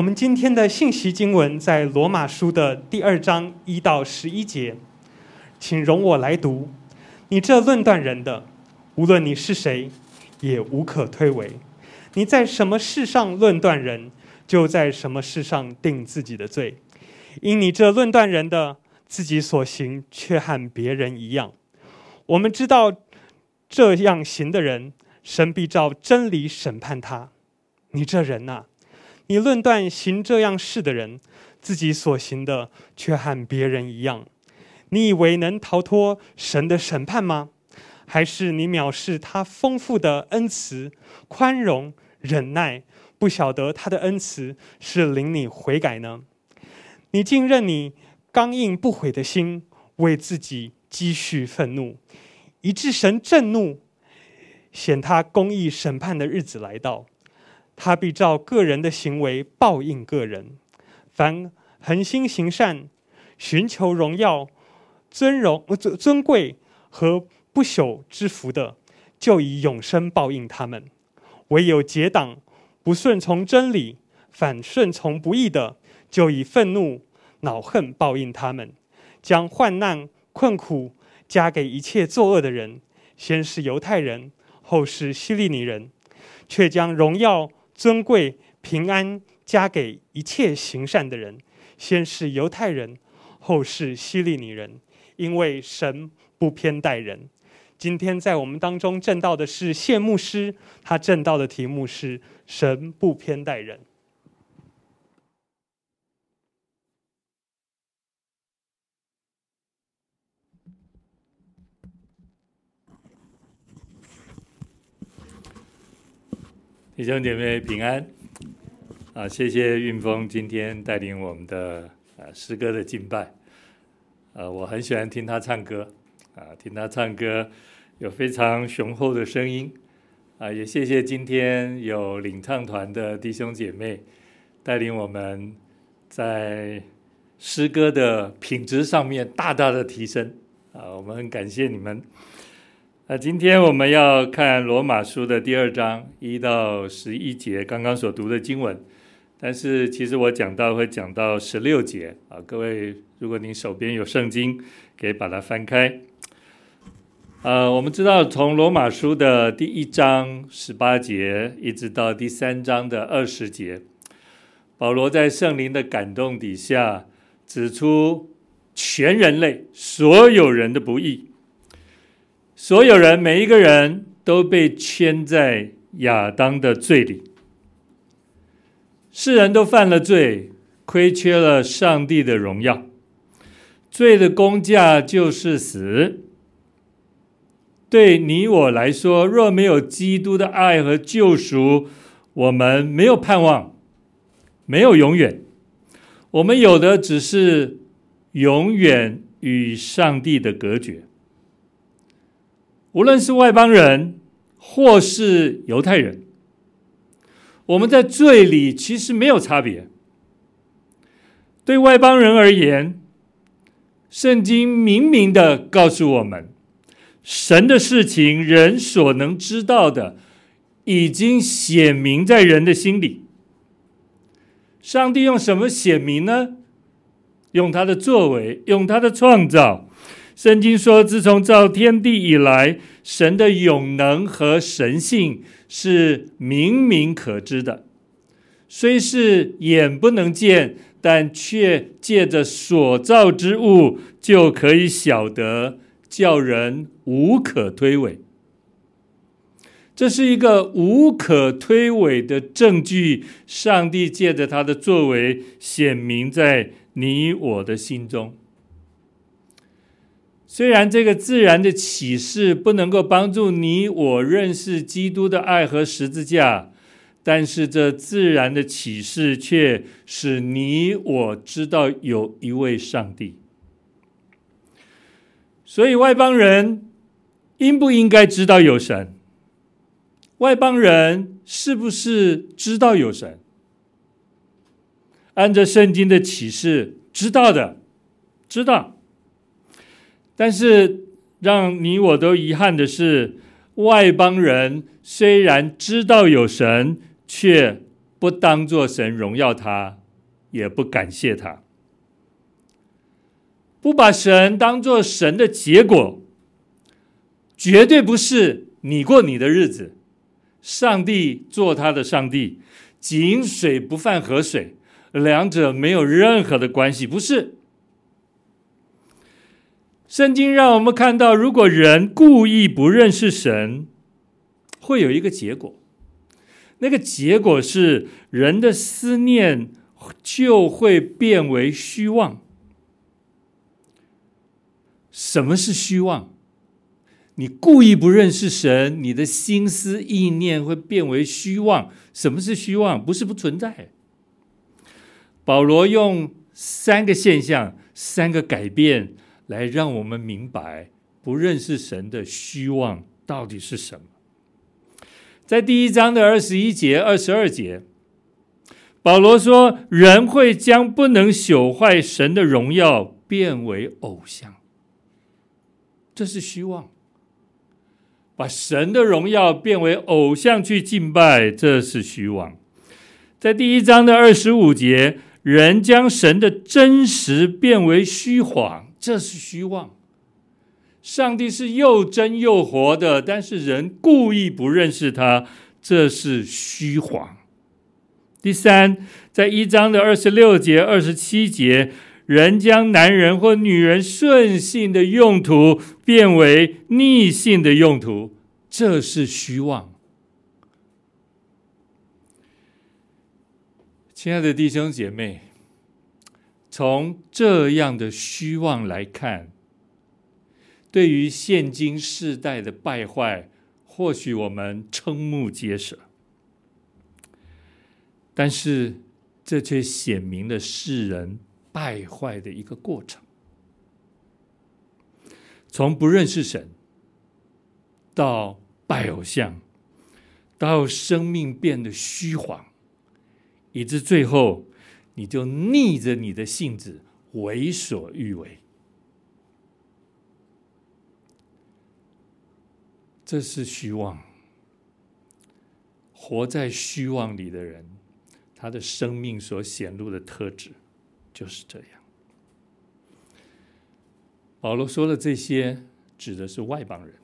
我们今天的信息经文在罗马书的第二章一到十一节，请容我来读。你这论断人的，无论你是谁，也无可推诿。你在什么事上论断人，就在什么事上定自己的罪。因你这论断人的，自己所行却和别人一样。我们知道这样行的人，神必照真理审判他。你这人呐、你论断行这样事的人，自己所行的却和别人一样，你以为能逃脱神的审判吗？还是你藐视他丰富的恩慈、宽容、忍耐，不晓得他的恩慈是领你悔改呢？你竟任你刚硬不悔的心为自己积蓄愤怒，以致神震怒，显他公义审判的日子来到。他必照个人的行为报应个人。凡恒心行善、寻求荣耀、尊荣、尊尊贵和不朽之福的，就以永生报应他们；唯有结党、不顺从真理、反顺从不义的，就以愤怒、恼恨报应他们。将患难、困苦加给一切作恶的人，先是犹太人，后是希利尼人，却将荣耀。尊贵平安加给一切行善的人，先是犹太人，后是希利尼人，因为神不偏待人。今天在我们当中证道的是谢牧师，他证道的题目是“神不偏待人”。弟兄姐妹平安啊！谢谢运峰今天带领我们的啊诗歌的敬拜。呃，我很喜欢听他唱歌啊，听他唱歌有非常雄厚的声音啊。也谢谢今天有领唱团的弟兄姐妹带领我们在诗歌的品质上面大大的提升啊，我们很感谢你们。那今天我们要看罗马书的第二章一到十一节，刚刚所读的经文。但是其实我讲到会讲到十六节啊，各位如果您手边有圣经，可以把它翻开。呃，我们知道从罗马书的第一章十八节一直到第三章的二十节，保罗在圣灵的感动底下，指出全人类所有人的不义。所有人，每一个人都被圈在亚当的罪里。世人都犯了罪，亏缺了上帝的荣耀。罪的工价就是死。对你我来说，若没有基督的爱和救赎，我们没有盼望，没有永远。我们有的只是永远与上帝的隔绝。无论是外邦人或是犹太人，我们在罪里其实没有差别。对外邦人而言，圣经明明的告诉我们，神的事情，人所能知道的，已经显明在人的心里。上帝用什么显明呢？用他的作为，用他的创造。圣经说，自从造天地以来，神的永能和神性是明明可知的，虽是眼不能见，但却借着所造之物就可以晓得，叫人无可推诿。这是一个无可推诿的证据，上帝借着他的作为显明在你我的心中。虽然这个自然的启示不能够帮助你我认识基督的爱和十字架，但是这自然的启示却使你我知道有一位上帝。所以外邦人应不应该知道有神？外邦人是不是知道有神？按照圣经的启示，知道的，知道。但是让你我都遗憾的是，外邦人虽然知道有神，却不当作神荣耀他，也不感谢他，不把神当作神的结果，绝对不是你过你的日子，上帝做他的上帝，井水不犯河水，两者没有任何的关系，不是。圣经让我们看到，如果人故意不认识神，会有一个结果。那个结果是人的思念就会变为虚妄。什么是虚妄？你故意不认识神，你的心思意念会变为虚妄。什么是虚妄？不是不存在。保罗用三个现象、三个改变来让我们明白不认识神的虚妄到底是什么。在第一章的二十一节、二十二节，保罗说：“人会将不能朽坏神的荣耀变为偶像，这是虚妄；把神的荣耀变为偶像去敬拜，这是虚妄。”在第一章的二十五节，人将神的真实变为虚谎，这是虚妄。上帝是又真又活的，但是人故意不认识他，这是虚谎。第三，在一章的二十六节、二十七节，人将男人或女人顺性的用途变为逆性的用途，这是虚妄。亲爱的弟兄姐妹，从这样的虚妄来看。对于现今世代的败坏，或许我们瞠目结舌，但是这却显明了世人败坏的一个过程。从不认识神，到拜偶像，到生命变得虚谎，以致最后你就逆着你的性子为所欲为。这是虚妄，活在虚妄里的人，他的生命所显露的特质就是这样。保罗说的这些指的是外邦人，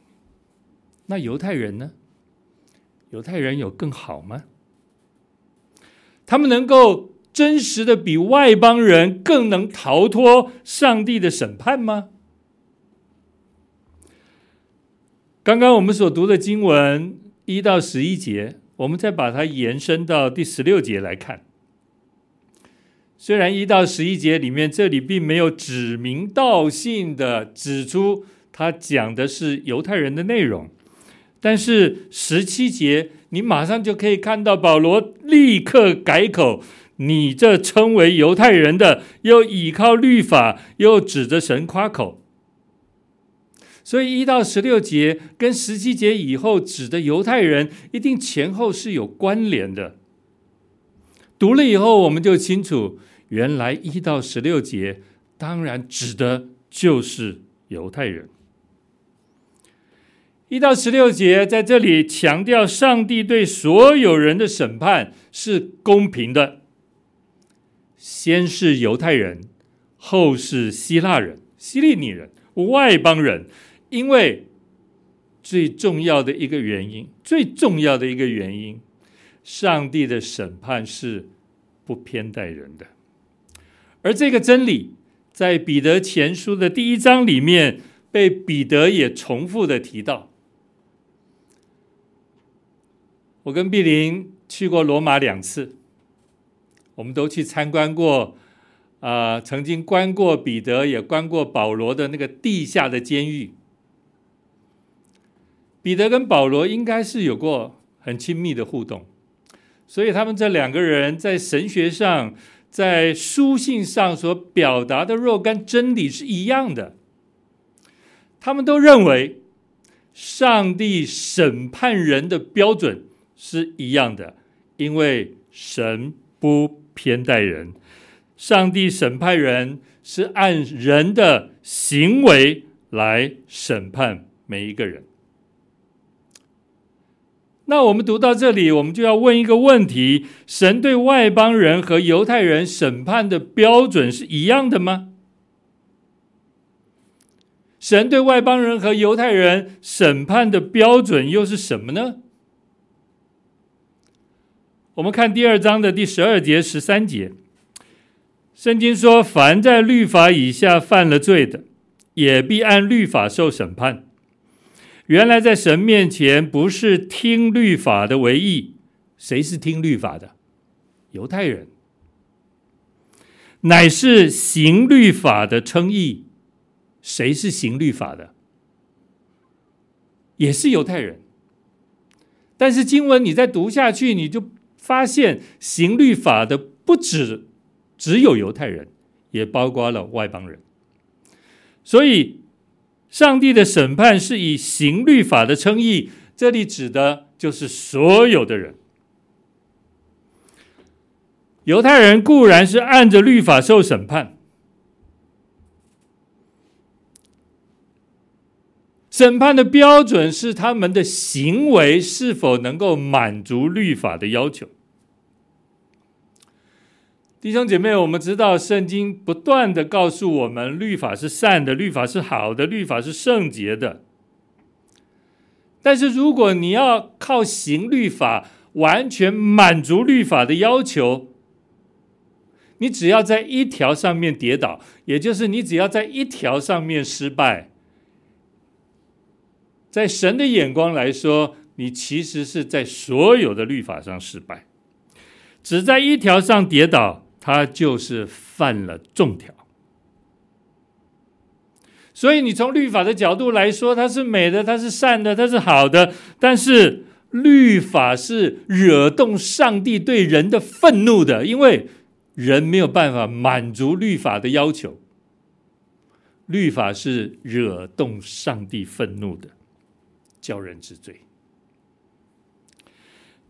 那犹太人呢？犹太人有更好吗？他们能够真实的比外邦人更能逃脱上帝的审判吗？刚刚我们所读的经文一到十一节，我们再把它延伸到第十六节来看。虽然一到十一节里面，这里并没有指名道姓的指出他讲的是犹太人的内容，但是十七节你马上就可以看到保罗立刻改口：你这称为犹太人的，又倚靠律法，又指着神夸口。所以一到十六节跟十七节以后指的犹太人，一定前后是有关联的。读了以后，我们就清楚，原来一到十六节当然指的就是犹太人。一到十六节在这里强调，上帝对所有人的审判是公平的，先是犹太人，后是希腊人、希利尼人、外邦人。因为最重要的一个原因，最重要的一个原因，上帝的审判是不偏待人的，而这个真理在彼得前书的第一章里面被彼得也重复的提到。我跟碧玲去过罗马两次，我们都去参观过，啊、曾经关过彼得，也关过保罗的那个地下的监狱。彼得跟保罗应该是有过很亲密的互动，所以他们这两个人在神学上、在书信上所表达的若干真理是一样的。他们都认为，上帝审判人的标准是一样的，因为神不偏待人，上帝审判人是按人的行为来审判每一个人。那我们读到这里，我们就要问一个问题：神对外邦人和犹太人审判的标准是一样的吗？神对外邦人和犹太人审判的标准又是什么呢？我们看第二章的第十二节、十三节，圣经说：“凡在律法以下犯了罪的，也必按律法受审判。原来在神面前，不是听律法的为义，谁是听律法的？犹太人，乃是行律法的称义。”谁是行律法的？也是犹太人。但是经文你再读下去，你就发现行律法的不止只有犹太人，也包括了外邦人。所以，上帝的审判是以行律法的称义，这里指的就是所有的人。犹太人固然是按着律法受审判。审判的标准是他们的行为是否能够满足律法的要求。弟兄姐妹，我们知道圣经不断的告诉我们，律法是善的，律法是好的，律法是圣洁的。但是如果你要靠行律法完全满足律法的要求，你只要在一条上面跌倒，也就是你只要在一条上面失败。在神的眼光来说，你其实是在所有的律法上失败，只在一条上跌倒，他就是犯了众条。所以，你从律法的角度来说，它是美的，它是善的，它是好的。但是，律法是惹动上帝对人的愤怒的，因为人没有办法满足律法的要求。律法是惹动上帝愤怒的。叫人之罪，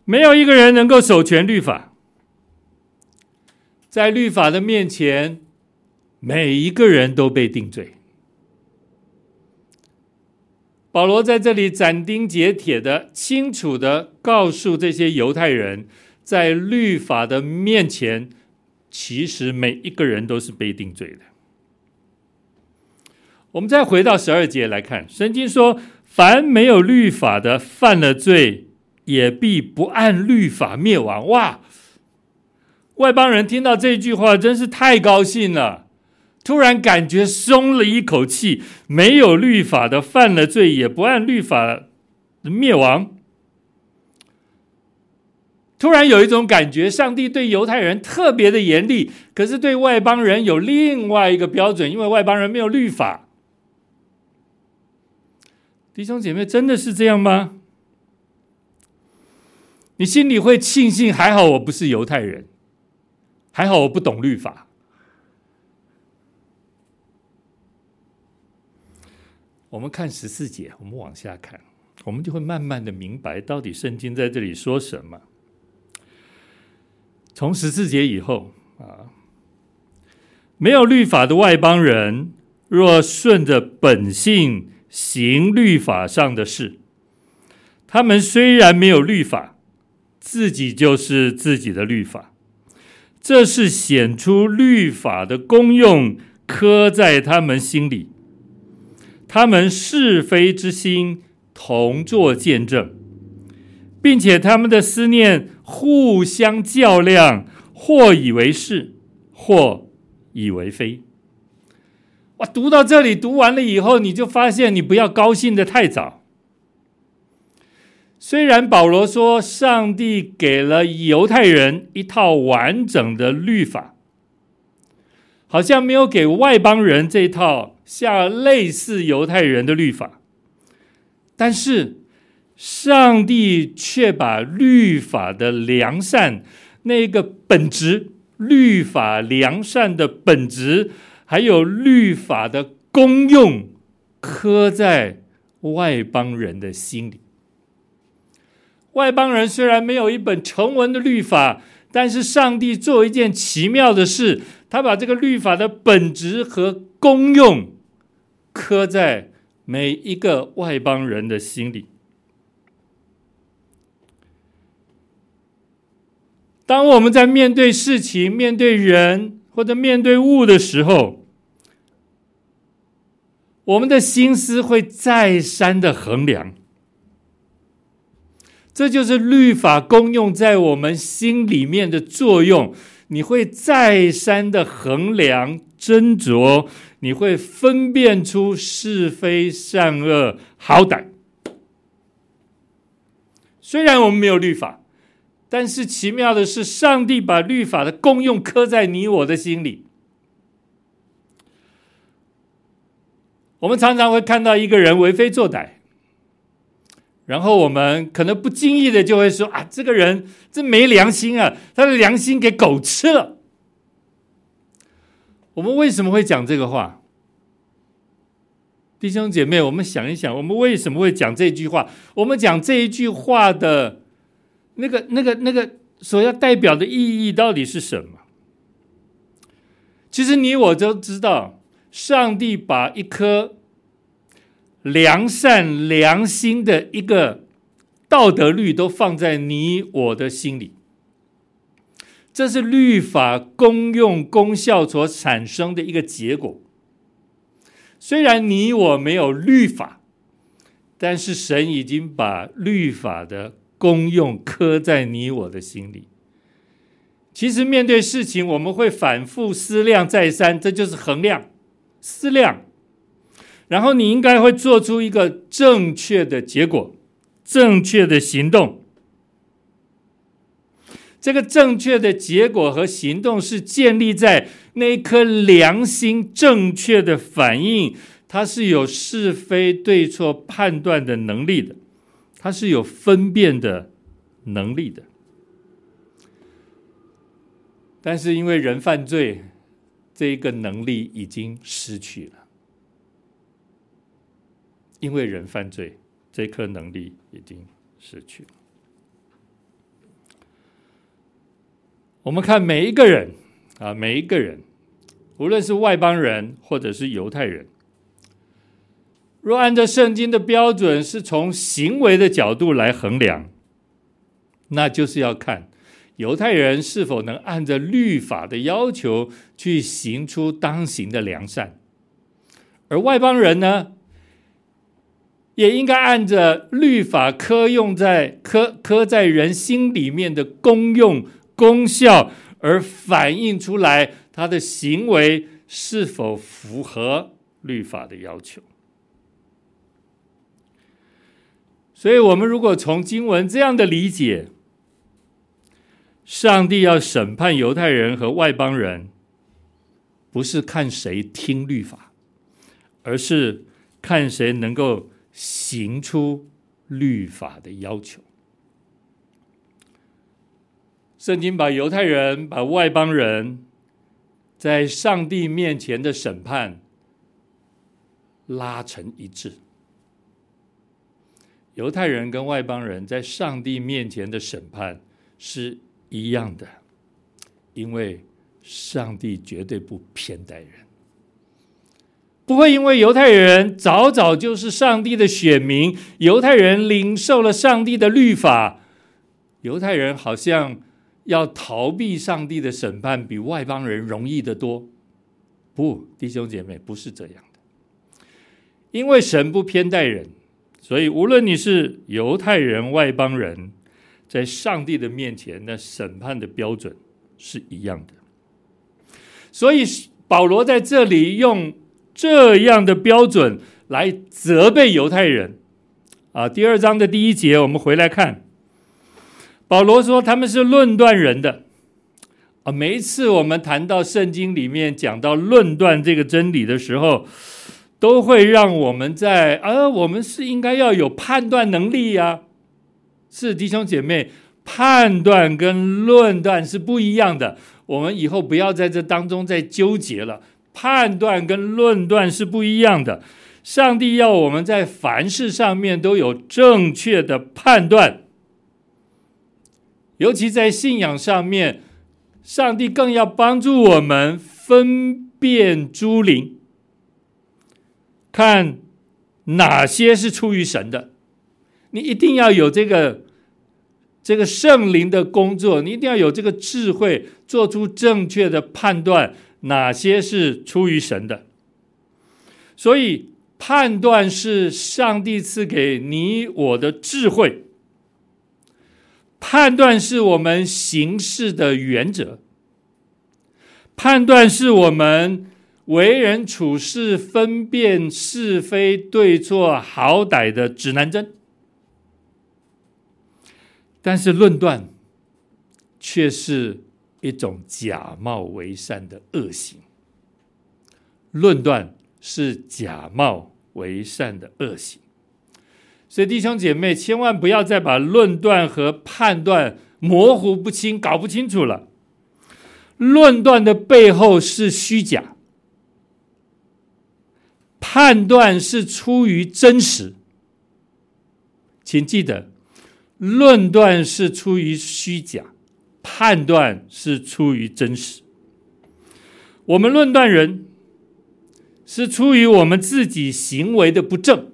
没有一个人能够守全律法。在律法的面前，每一个人都被定罪。保罗在这里斩钉截铁的、清楚的告诉这些犹太人，在律法的面前，其实每一个人都是被定罪的。我们再回到十二节来看，圣经说。凡没有律法的犯了罪，也必不按律法灭亡。哇！外邦人听到这句话，真是太高兴了，突然感觉松了一口气。没有律法的犯了罪，也不按律法灭亡。突然有一种感觉，上帝对犹太人特别的严厉，可是对外邦人有另外一个标准，因为外邦人没有律法。弟兄姐妹，真的是这样吗？你心里会庆幸，还好我不是犹太人，还好我不懂律法。我们看十四节，我们往下看，我们就会慢慢的明白，到底圣经在这里说什么。从十四节以后啊，没有律法的外邦人，若顺着本性。行律法上的事，他们虽然没有律法，自己就是自己的律法。这是显出律法的功用，刻在他们心里。他们是非之心同作见证，并且他们的思念互相较量，或以为是，或以为非。哇，读到这里，读完了以后，你就发现你不要高兴的太早。虽然保罗说上帝给了犹太人一套完整的律法，好像没有给外邦人这套像类似犹太人的律法，但是上帝却把律法的良善那个本质，律法良善的本质。还有律法的功用，刻在外邦人的心里。外邦人虽然没有一本成文的律法，但是上帝做一件奇妙的事，他把这个律法的本质和功用刻在每一个外邦人的心里。当我们在面对事情、面对人或者面对物的时候，我们的心思会再三的衡量。这就是律法功用在我们心里面的作用。你会再三的衡量、斟酌，你会分辨出是非善恶、好歹。虽然我们没有律法。但是奇妙的是，上帝把律法的功用刻在你我的心里。我们常常会看到一个人为非作歹，然后我们可能不经意的就会说：“啊，这个人真没良心啊，他的良心给狗吃了。”我们为什么会讲这个话？弟兄姐妹，我们想一想，我们为什么会讲这句话？我们讲这一句话的。那个、那个、那个所要代表的意义到底是什么？其实你我都知道，上帝把一颗良善、良心的一个道德律都放在你我的心里，这是律法功用功效所产生的一个结果。虽然你我没有律法，但是神已经把律法的。功用刻在你我的心里。其实面对事情，我们会反复思量再三，这就是衡量、思量。然后你应该会做出一个正确的结果、正确的行动。这个正确的结果和行动是建立在那一颗良心正确的反应，它是有是非对错判断的能力的。它是有分辨的能力的，但是因为人犯罪，这一个能力已经失去了。因为人犯罪，这颗能力已经失去了。我们看每一个人啊，每一个人，无论是外邦人或者是犹太人。若按照圣经的标准，是从行为的角度来衡量，那就是要看犹太人是否能按照律法的要求去行出当行的良善，而外邦人呢，也应该按着律法刻用在刻刻在人心里面的功用功效，而反映出来他的行为是否符合律法的要求。所以，我们如果从经文这样的理解，上帝要审判犹太人和外邦人，不是看谁听律法，而是看谁能够行出律法的要求。圣经把犹太人、把外邦人，在上帝面前的审判拉成一致。犹太人跟外邦人在上帝面前的审判是一样的，因为上帝绝对不偏待人，不会因为犹太人早早就是上帝的选民，犹太人领受了上帝的律法，犹太人好像要逃避上帝的审判比外邦人容易得多。不，弟兄姐妹，不是这样的，因为神不偏待人。所以，无论你是犹太人、外邦人，在上帝的面前，那审判的标准是一样的。所以，保罗在这里用这样的标准来责备犹太人。啊，第二章的第一节，我们回来看，保罗说他们是论断人的。啊，每一次我们谈到圣经里面讲到论断这个真理的时候，都会让我们在，呃，我们是应该要有判断能力呀、是弟兄姐妹，判断跟论断是不一样的。我们以后不要在这当中再纠结了。判断跟论断是不一样的。上帝要我们在凡事上面都有正确的判断，尤其在信仰上面，上帝更要帮助我们分辨诸灵。看哪些是出于神的，你一定要有这个这个圣灵的工作，你一定要有这个智慧，做出正确的判断，哪些是出于神的。所以，判断是上帝赐给你我的智慧，判断是我们行事的原则，判断是我们为人处事、分辨是非对错、好歹的指南针。但是论断却是一种假冒为善的恶行。论断是假冒为善的恶行，所以弟兄姐妹千万不要再把论断和判断模糊不清、搞不清楚了。论断的背后是虚假，判断是出于真实。请记得。论断是出于虚假，判断是出于真实。我们论断人，是出于我们自己行为的不正，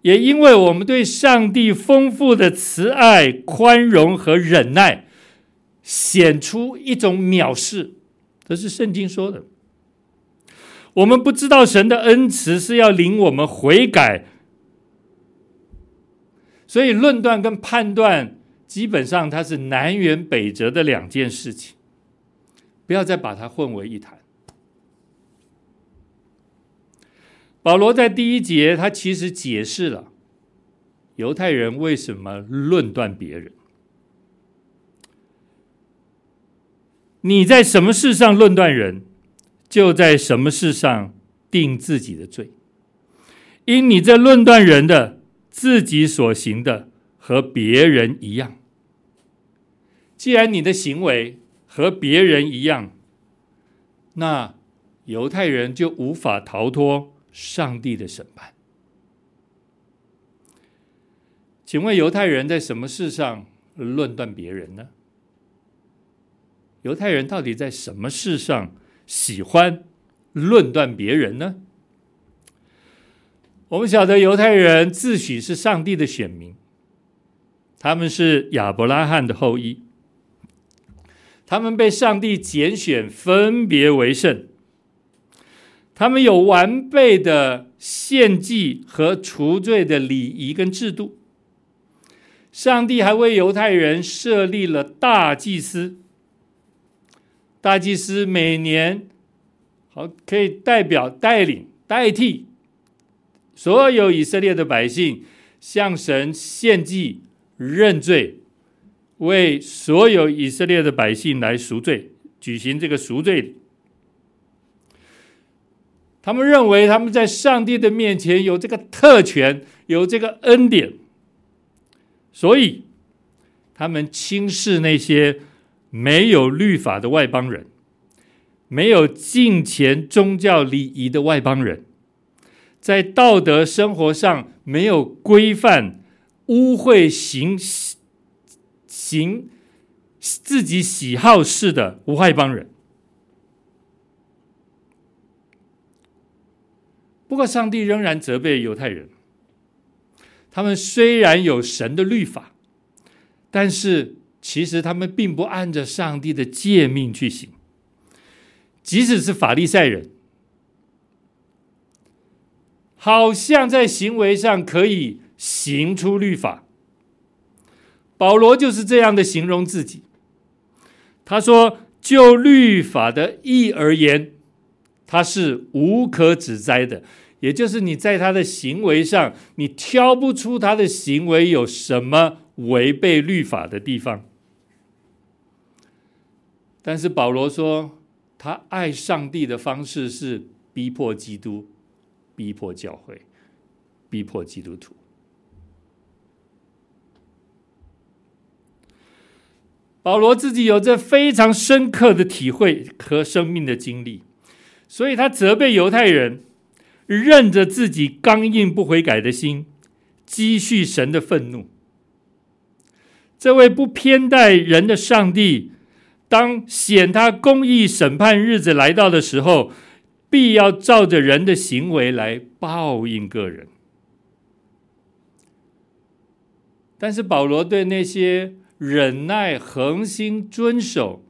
也因为我们对上帝丰富的慈爱、宽容和忍耐，显出一种藐视。这是圣经说的。我们不知道神的恩慈是要领我们悔改。所以，论断跟判断基本上它是南辕北辙的两件事情，不要再把它混为一谈。保罗在第一节，他其实解释了犹太人为什么论断别人。你在什么事上论断人，就在什么事上定自己的罪，因你这论断人的。自己所行的和别人一样，既然你的行为和别人一样，那犹太人就无法逃脱上帝的审判。请问犹太人在什么事上论断别人呢？犹太人到底在什么事上喜欢论断别人呢？我们晓得犹太人自诩是上帝的选民，他们是亚伯拉罕的后裔，他们被上帝拣选，分别为圣，他们有完备的献祭和除罪的礼仪跟制度。上帝还为犹太人设立了大祭司，大祭司每年好可以代表、带领、代替。所有以色列的百姓向神献祭、认罪，为所有以色列的百姓来赎罪，举行这个赎罪。他们认为他们在上帝的面前有这个特权，有这个恩典，所以他们轻视那些没有律法的外邦人，没有敬虔宗教礼仪的外邦人。在道德生活上没有规范、污秽行行自己喜好事的无害邦人。不过，上帝仍然责备犹太人。他们虽然有神的律法，但是其实他们并不按着上帝的诫命去行。即使是法利赛人。好像在行为上可以行出律法，保罗就是这样的形容自己。他说：“就律法的义而言，他是无可指摘的。也就是你在他的行为上，你挑不出他的行为有什么违背律法的地方。但是保罗说，他爱上帝的方式是逼迫基督。”逼迫教会，逼迫基督徒。保罗自己有着非常深刻的体会和生命的经历，所以他责备犹太人，任着自己刚硬不悔改的心，积蓄神的愤怒。这位不偏待人的上帝，当显他公义审判日子来到的时候，必要照着人的行为来报应个人。但是保罗对那些忍耐、恒心遵守、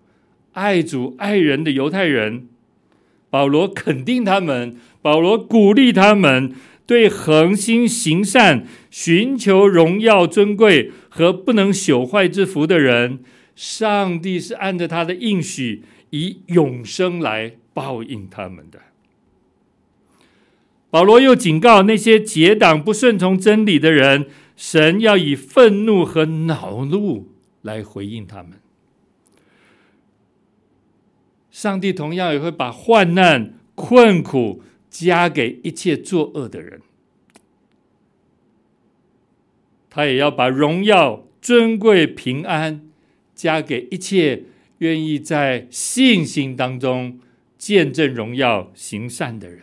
爱主爱人的犹太人，保罗肯定他们，保罗鼓励他们，对恒心行善、寻求荣耀尊贵和不能朽坏之福的人，上帝是按着他的应许，以永生来报应他们的。保罗又警告那些结党不顺从真理的人，神要以愤怒和恼怒来回应他们。上帝同样也会把患难、困苦加给一切作恶的人，他也要把荣耀、尊贵、平安加给一切愿意在信心当中见证荣耀、行善的人。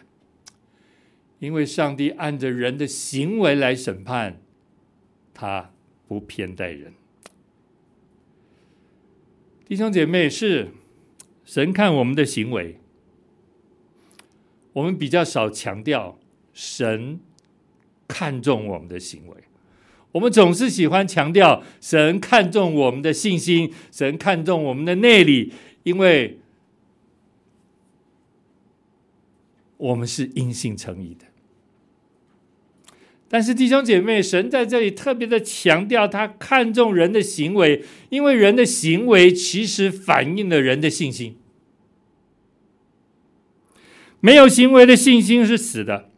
因为上帝按着人的行为来审判，他不偏待人。弟兄姐妹是。神看我们的行为，我们比较少强调神看重我们的行为。我们总是喜欢强调神看重我们的信心，神看重我们的内里，因为我们是因信称义的。但是弟兄姐妹，神在这里特别的强调，他看重人的行为，因为人的行为其实反映了人的信心。没有行为的信心是死的。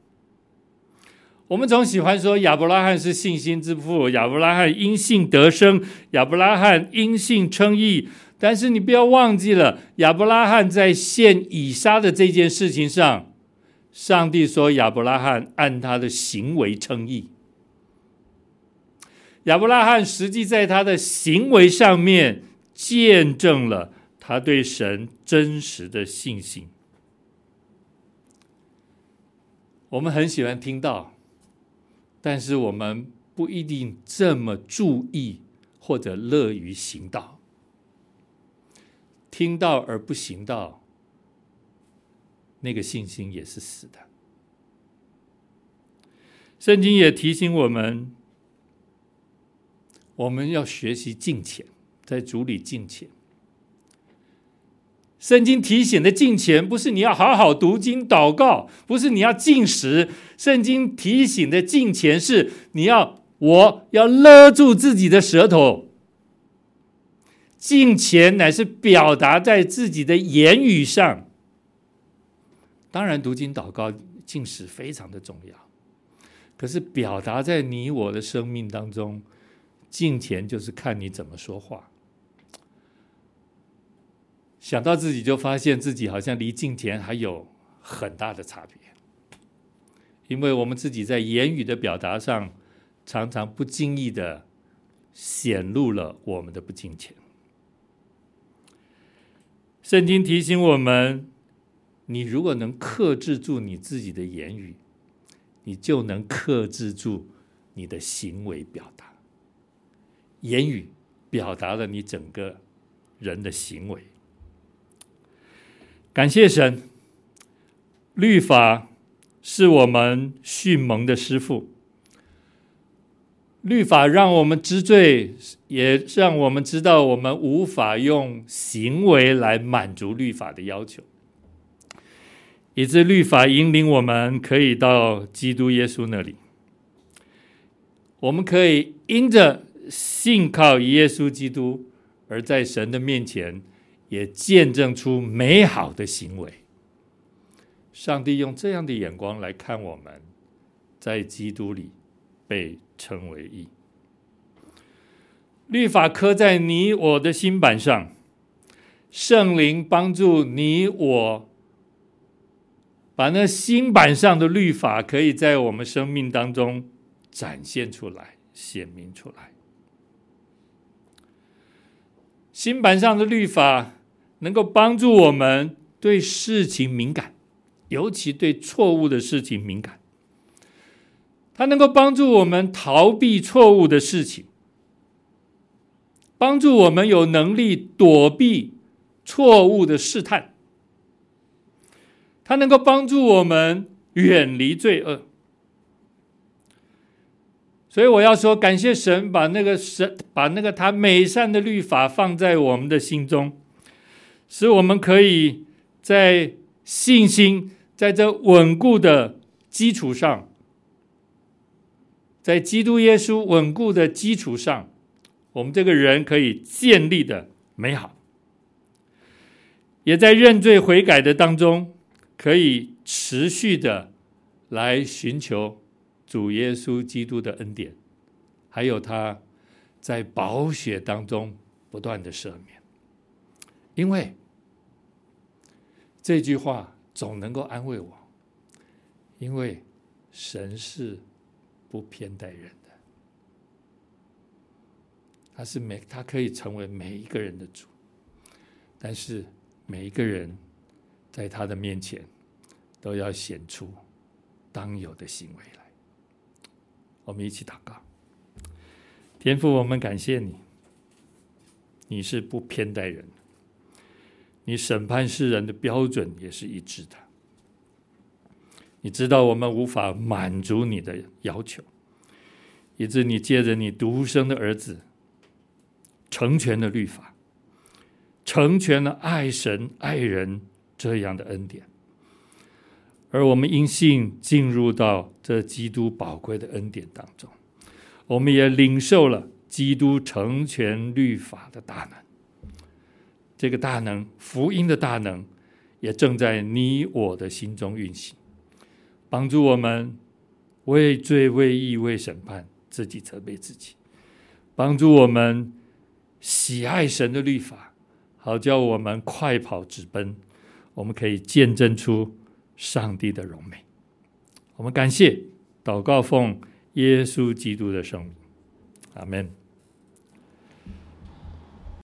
我们总喜欢说亚伯拉罕是信心之父，亚伯拉罕因信得生，亚伯拉罕因信称义。但是你不要忘记了，亚伯拉罕在献以撒的这件事情上，上帝说亚伯拉罕按他的行为称义。亚伯拉罕实际在他的行为上面见证了他对神真实的信心。我们很喜欢听到，但是我们不一定这么注意或者乐于行道。听到而不行道，那个信心也是死的。圣经也提醒我们，我们要学习敬虔，在主里敬虔。圣经提醒的敬虔，不是你要好好读经祷告，不是你要进食。圣经提醒的敬虔是你要，我要勒住自己的舌头。敬虔乃是表达在自己的言语上。当然，读经祷告、进食非常的重要，可是表达在你我的生命当中，敬虔就是看你怎么说话。想到自己，就发现自己好像离敬虔还有很大的差别，因为我们自己在言语的表达上，常常不经意的显露了我们的不敬虔。圣经提醒我们，你如果能克制住你自己的言语，你就能克制住你的行为表达。言语表达了你整个人的行为。感谢神，律法是我们训蒙的师傅。律法让我们知罪，也让我们知道我们无法用行为来满足律法的要求，以致律法引领我们可以到基督耶稣那里。我们可以因着信靠耶稣基督，而在神的面前。也见证出美好的行为。上帝用这样的眼光来看我们，在基督里被称为义。律法刻在你我的心版上，圣灵帮助你我，把那新版上的律法可以在我们生命当中展现出来、显明出来。新版上的律法。能够帮助我们对事情敏感，尤其对错误的事情敏感。它能够帮助我们逃避错误的事情，帮助我们有能力躲避错误的试探。它能够帮助我们远离罪恶。所以我要说，感谢神把那个神把那个他美善的律法放在我们的心中，使我们可以在信心在这稳固的基础上，在基督耶稣稳固的基础上，我们这个人可以建立的美好，也在认罪悔改的当中，可以持续的来寻求。主耶稣基督的恩典，还有他在宝血当中不断的赦免，因为这句话总能够安慰我，因为神是不偏待人的，他是每他可以成为每一个人的主，但是每一个人在他的面前都要显出当有的行为来。我们一起祷告，天父，我们感谢你，你是不偏待人，你审判世人的标准也是一致的。你知道我们无法满足你的要求，以致你借着你独生的儿子，成全了律法，成全了爱神爱人这样的恩典。而我们因信进入到这基督宝贵的恩典当中，我们也领受了基督成全律法的大能。这个大能，福音的大能，也正在你我的心中运行，帮助我们为罪、为义、为审判，自己责备自己，帮助我们喜爱神的律法，好叫我们快跑直奔，我们可以见证出。上帝的荣美，我们感谢祷告奉耶稣基督的圣名，阿门。